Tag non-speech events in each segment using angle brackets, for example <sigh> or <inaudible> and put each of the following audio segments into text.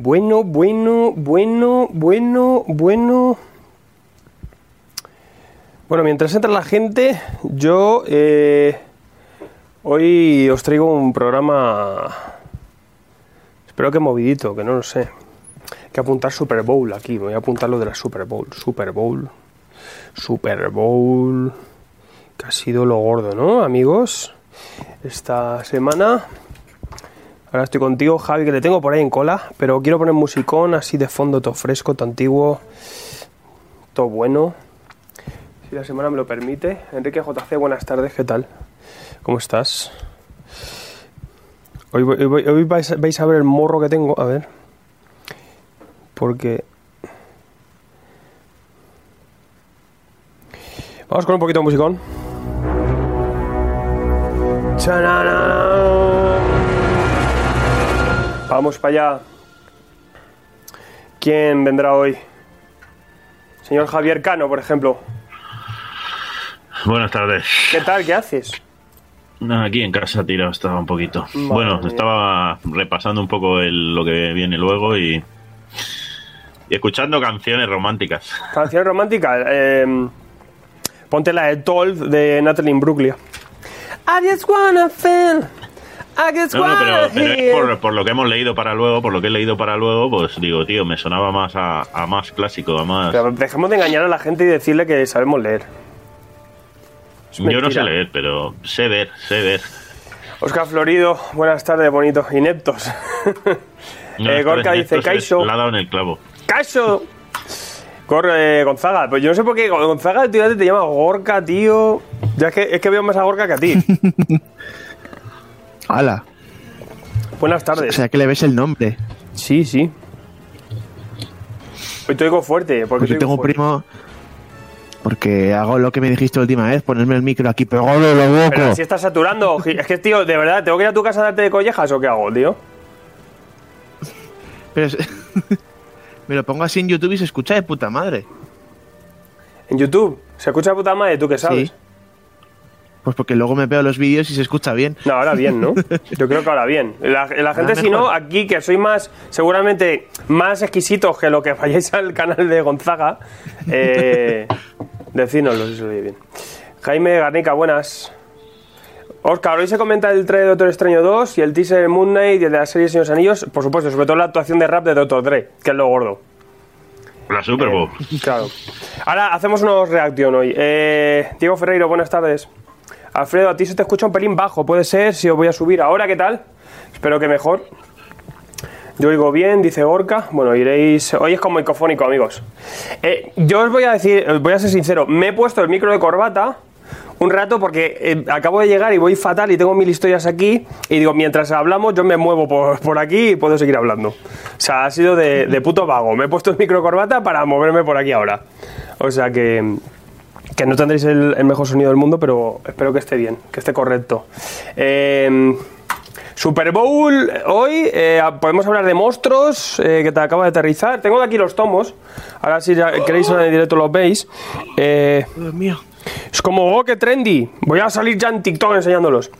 Bueno, bueno, bueno, bueno, bueno. Bueno, mientras entra la gente, yo eh, hoy os traigo un programa, espero que movidito, que no lo sé. Hay que apuntar Super Bowl aquí, voy a apuntar lo de la Super Bowl, Super Bowl, Super Bowl, que ha sido lo gordo, ¿no, amigos? Esta semana Ahora estoy contigo, Javi, que te tengo por ahí en cola, pero quiero poner musicón así de fondo, todo fresco, todo antiguo, todo bueno. Si la semana me lo permite. Enrique JC, buenas tardes, ¿qué tal? ¿Cómo estás? Hoy, vais, a ver el morro que tengo, a ver. Porque... Vamos con un poquito de musicón. Vamos para allá. ¿Quién vendrá hoy? Señor Javier Cano, por ejemplo. Buenas tardes. ¿Qué tal? ¿Qué haces? Aquí en casa tirado estaba un poquito. Madre bueno, mía. estaba repasando un poco el- lo que viene luego y, y escuchando canciones románticas. Canción romántica. eh, ponte la de Told de Natalie Imbruglia. I just wanna feel. Just No, no, pero, pero es por, por lo que hemos leído para luego, por lo que he leído para luego, pues digo, tío, me sonaba más a, a más clásico, a más... Pero dejemos de engañar a la gente y decirle que sabemos leer. Yo no sé leer, pero sé ver, sé ver. Oscar Florido, buenas tardes, bonito. Ineptos. <laughs> No, Eh, Gorka dice, Kaixo. La ha dado en el clavo. ¡Caso! Corre, Gonzaga. Pues yo no sé por qué Gonzaga tío, te llama Gorka, tío. Ya es que, es que veo más a Gorka que a ti. <laughs> ¡Hala! Buenas O tardes. sea que le ves el nombre. Sí, sí. Hoy te oigo fuerte. Porque Pues yo tengo un primo. Porque hago lo que me dijiste la última vez, ponerme el micro aquí pegado de lo Pero boco. si estás saturando. Es que, tío, de verdad, ¿tengo que ir a tu casa a darte de collejas o qué hago, tío? Pero es- <laughs> me lo pongo así en YouTube y se escucha de puta madre. En YouTube. Se escucha de puta madre, ¿tú qué sabes? Sí. Pues porque luego me veo los vídeos y se escucha bien. No, ahora bien, ¿no? <laughs> Yo creo que ahora bien. La, la gente, si no, aquí que soy más, seguramente más exquisitos que lo que vayáis al canal de Gonzaga, eh, <laughs> decínoslo si se oye bien. Jaime Garnica, buenas. Oscar, hoy se comenta el trailer de Doctor Extraño 2 y el teaser de Moon Knight y el de la serie Señores Anillos, por supuesto, sobre todo la actuación de rap de Doctor Dre, que es lo gordo. La Super Bowl. Claro. Ahora hacemos unos reacción hoy. Eh, Diego Ferreiro, buenas tardes. Alfredo, a ti se te escucha un pelín bajo, puede ser, si os voy a subir ahora, ¿qué tal? Espero que mejor. Yo oigo bien, dice Gorka. Bueno, iréis. Hoy es como icofónico, amigos. Eh, yo os voy a decir, os voy a ser sincero, me he puesto el micro de corbata un rato porque eh, acabo de llegar y voy fatal y tengo mil historias aquí. Y digo, mientras hablamos, yo me muevo por, por aquí y puedo seguir hablando. O sea, ha sido de, de puto vago. Me he puesto el micro de corbata para moverme por aquí ahora. O sea que que no tendréis el, el mejor sonido del mundo, pero espero que esté bien, que esté correcto. Eh, Super Bowl, hoy eh, podemos hablar de monstruos eh, que te acaba de aterrizar. Tengo de aquí los tomos, ahora si ya queréis en el directo los veis. Eh, Dios mío. es como, oh, qué trendy. Voy a salir ya en TikTok enseñándolos.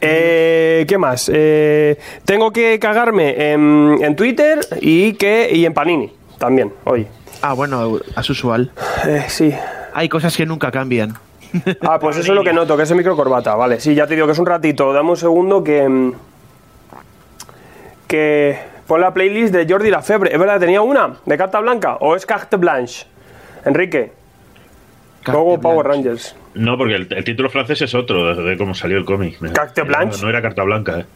Eh, ¿Qué más? Eh, tengo que cagarme en, en Twitter y, que, y en Panini también, hoy. Ah, bueno, es usual. Eh, sí, Hay cosas que nunca cambian. Ah, pues eso es lo que noto, que es el micro corbata, vale. Sí, ya te digo que es un ratito. Dame un segundo que. mm, Que. Pon la playlist de Jordi Lafebre. Es verdad, tenía una de carta blanca. ¿O es carte blanche? Enrique. Gogo Power Rangers. No, porque el, el título francés es otro de, de cómo salió el cómic. Carte blanche. No, no era carta blanca, ¿eh?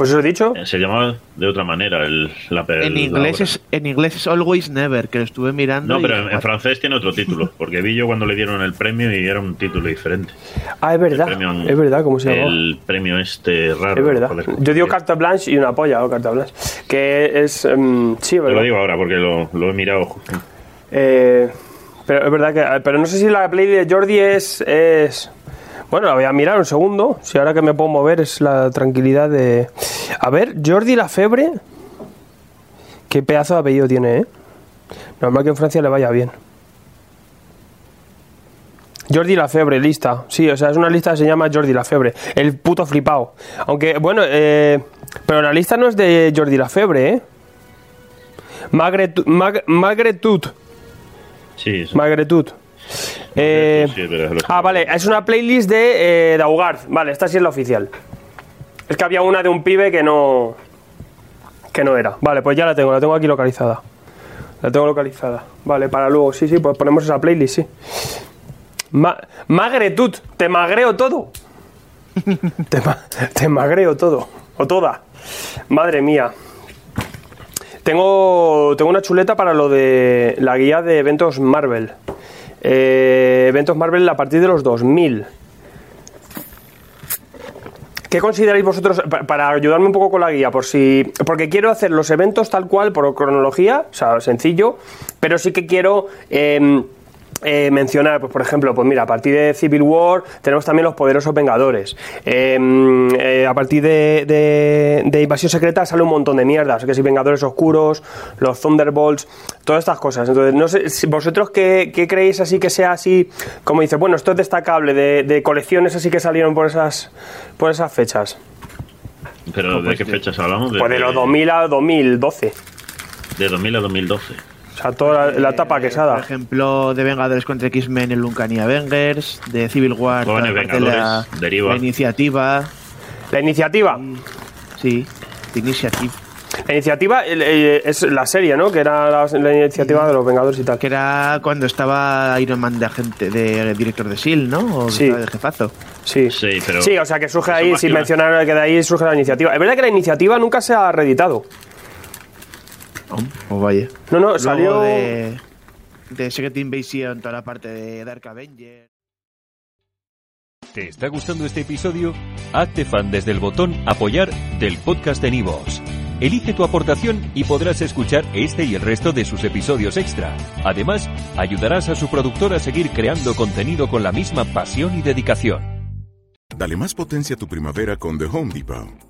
Pues eso he dicho. Se llamaba de otra manera el, la el- En inglés, es, en inglés es Always Never, que lo estuve mirando. No, y- pero en, en francés tiene otro título, <laughs> porque vi yo cuando le dieron el premio y era un título diferente. Ah, es verdad. Premio- Es verdad, ¿cómo se llama? El premio este raro. Es verdad. joder, Yo digo carta blanche y una polla o carta blanche. Que es. em, sí, Te ¿verdad? lo digo ahora porque lo, lo he mirado. Eh, pero es verdad que. Pero no sé si la play de Jordi es. es bueno, la voy a mirar un segundo. Si ahora que me puedo mover es la tranquilidad de. A ver, Jordi Lafebre. Qué pedazo de apellido tiene, ¿eh? Normal que en Francia le vaya bien. Jordi Lafebre, lista. Sí, o sea, es una lista que se llama Jordi Lafebre. El puto flipado. Aunque, bueno, eh, pero la lista no es de Jordi Lafebre, ¿eh? Magretu- Mag- Magretut. Sí, sí. Magretut. Eh, Sí, pero es lo que- ah, vale, es una playlist de eh, Daugard. Vale, esta sí es la oficial. Es que había una de un pibe que no. que no era. Vale, pues ya la tengo, la tengo aquí localizada. La tengo localizada. Vale, para luego, sí, sí, pues ponemos esa playlist, sí. Ma magretut, te magreo todo. te, ma- te magreo todo. O toda. Madre mía. Tengo, tengo una chuleta para lo de la guía de eventos Marvel. Eh, eventos Marvel a partir de los 2000. ¿Qué consideráis vosotros, pa- para ayudarme un poco con la guía, por si, porque quiero hacer los eventos tal cual, por cronología, o sea, sencillo, pero sí que quiero em, eh, mencionar, pues por ejemplo, pues mira, a partir de Civil War tenemos también los poderosos Vengadores. Em, eh, a partir de, de- de Invasión Secreta sale un montón de mierdas, que si Vengadores Oscuros, los Thunderbolts, todas estas cosas. Entonces, no sé, si vosotros qué, qué creéis así que sea así, como dice, bueno, esto es destacable, de, de colecciones así que salieron por esas, por esas fechas. Pero ¿de qué fechas hablamos? Pues de los 2000 a 2012. De 2000 a 2012. O sea, toda la, la etapa Eh, quesada. Por ejemplo, de Vengadores contra X-Men, el Uncanny Avengers, de Civil War, la parte de la, la iniciativa, La iniciativa. sí, The Initiative, La iniciativa el- eh, es la serie, ¿no? Que era la, la iniciativa de los Vengadores y tal. que era cuando estaba Iron Man de agente, de director de S.H.I.E.L.D., ¿no? O Sí. de jefazo. Sí. Sí, pero- Sí, o sea que surge ahí, sin una- mencionar que de ahí surge la iniciativa. Es verdad que la iniciativa nunca se ha reeditado. O vaya. No, no, Luego salió. de, de Secret Invasion, toda la parte de Dark Avenger. ¿Te está gustando este episodio? Hazte fan desde el botón Apoyar del podcast de Nivos. Elige tu aportación y podrás escuchar este y el resto de sus episodios extra. Además, ayudarás a su productor a seguir creando contenido con la misma pasión y dedicación. Dale más potencia a tu primavera con The Home Depot.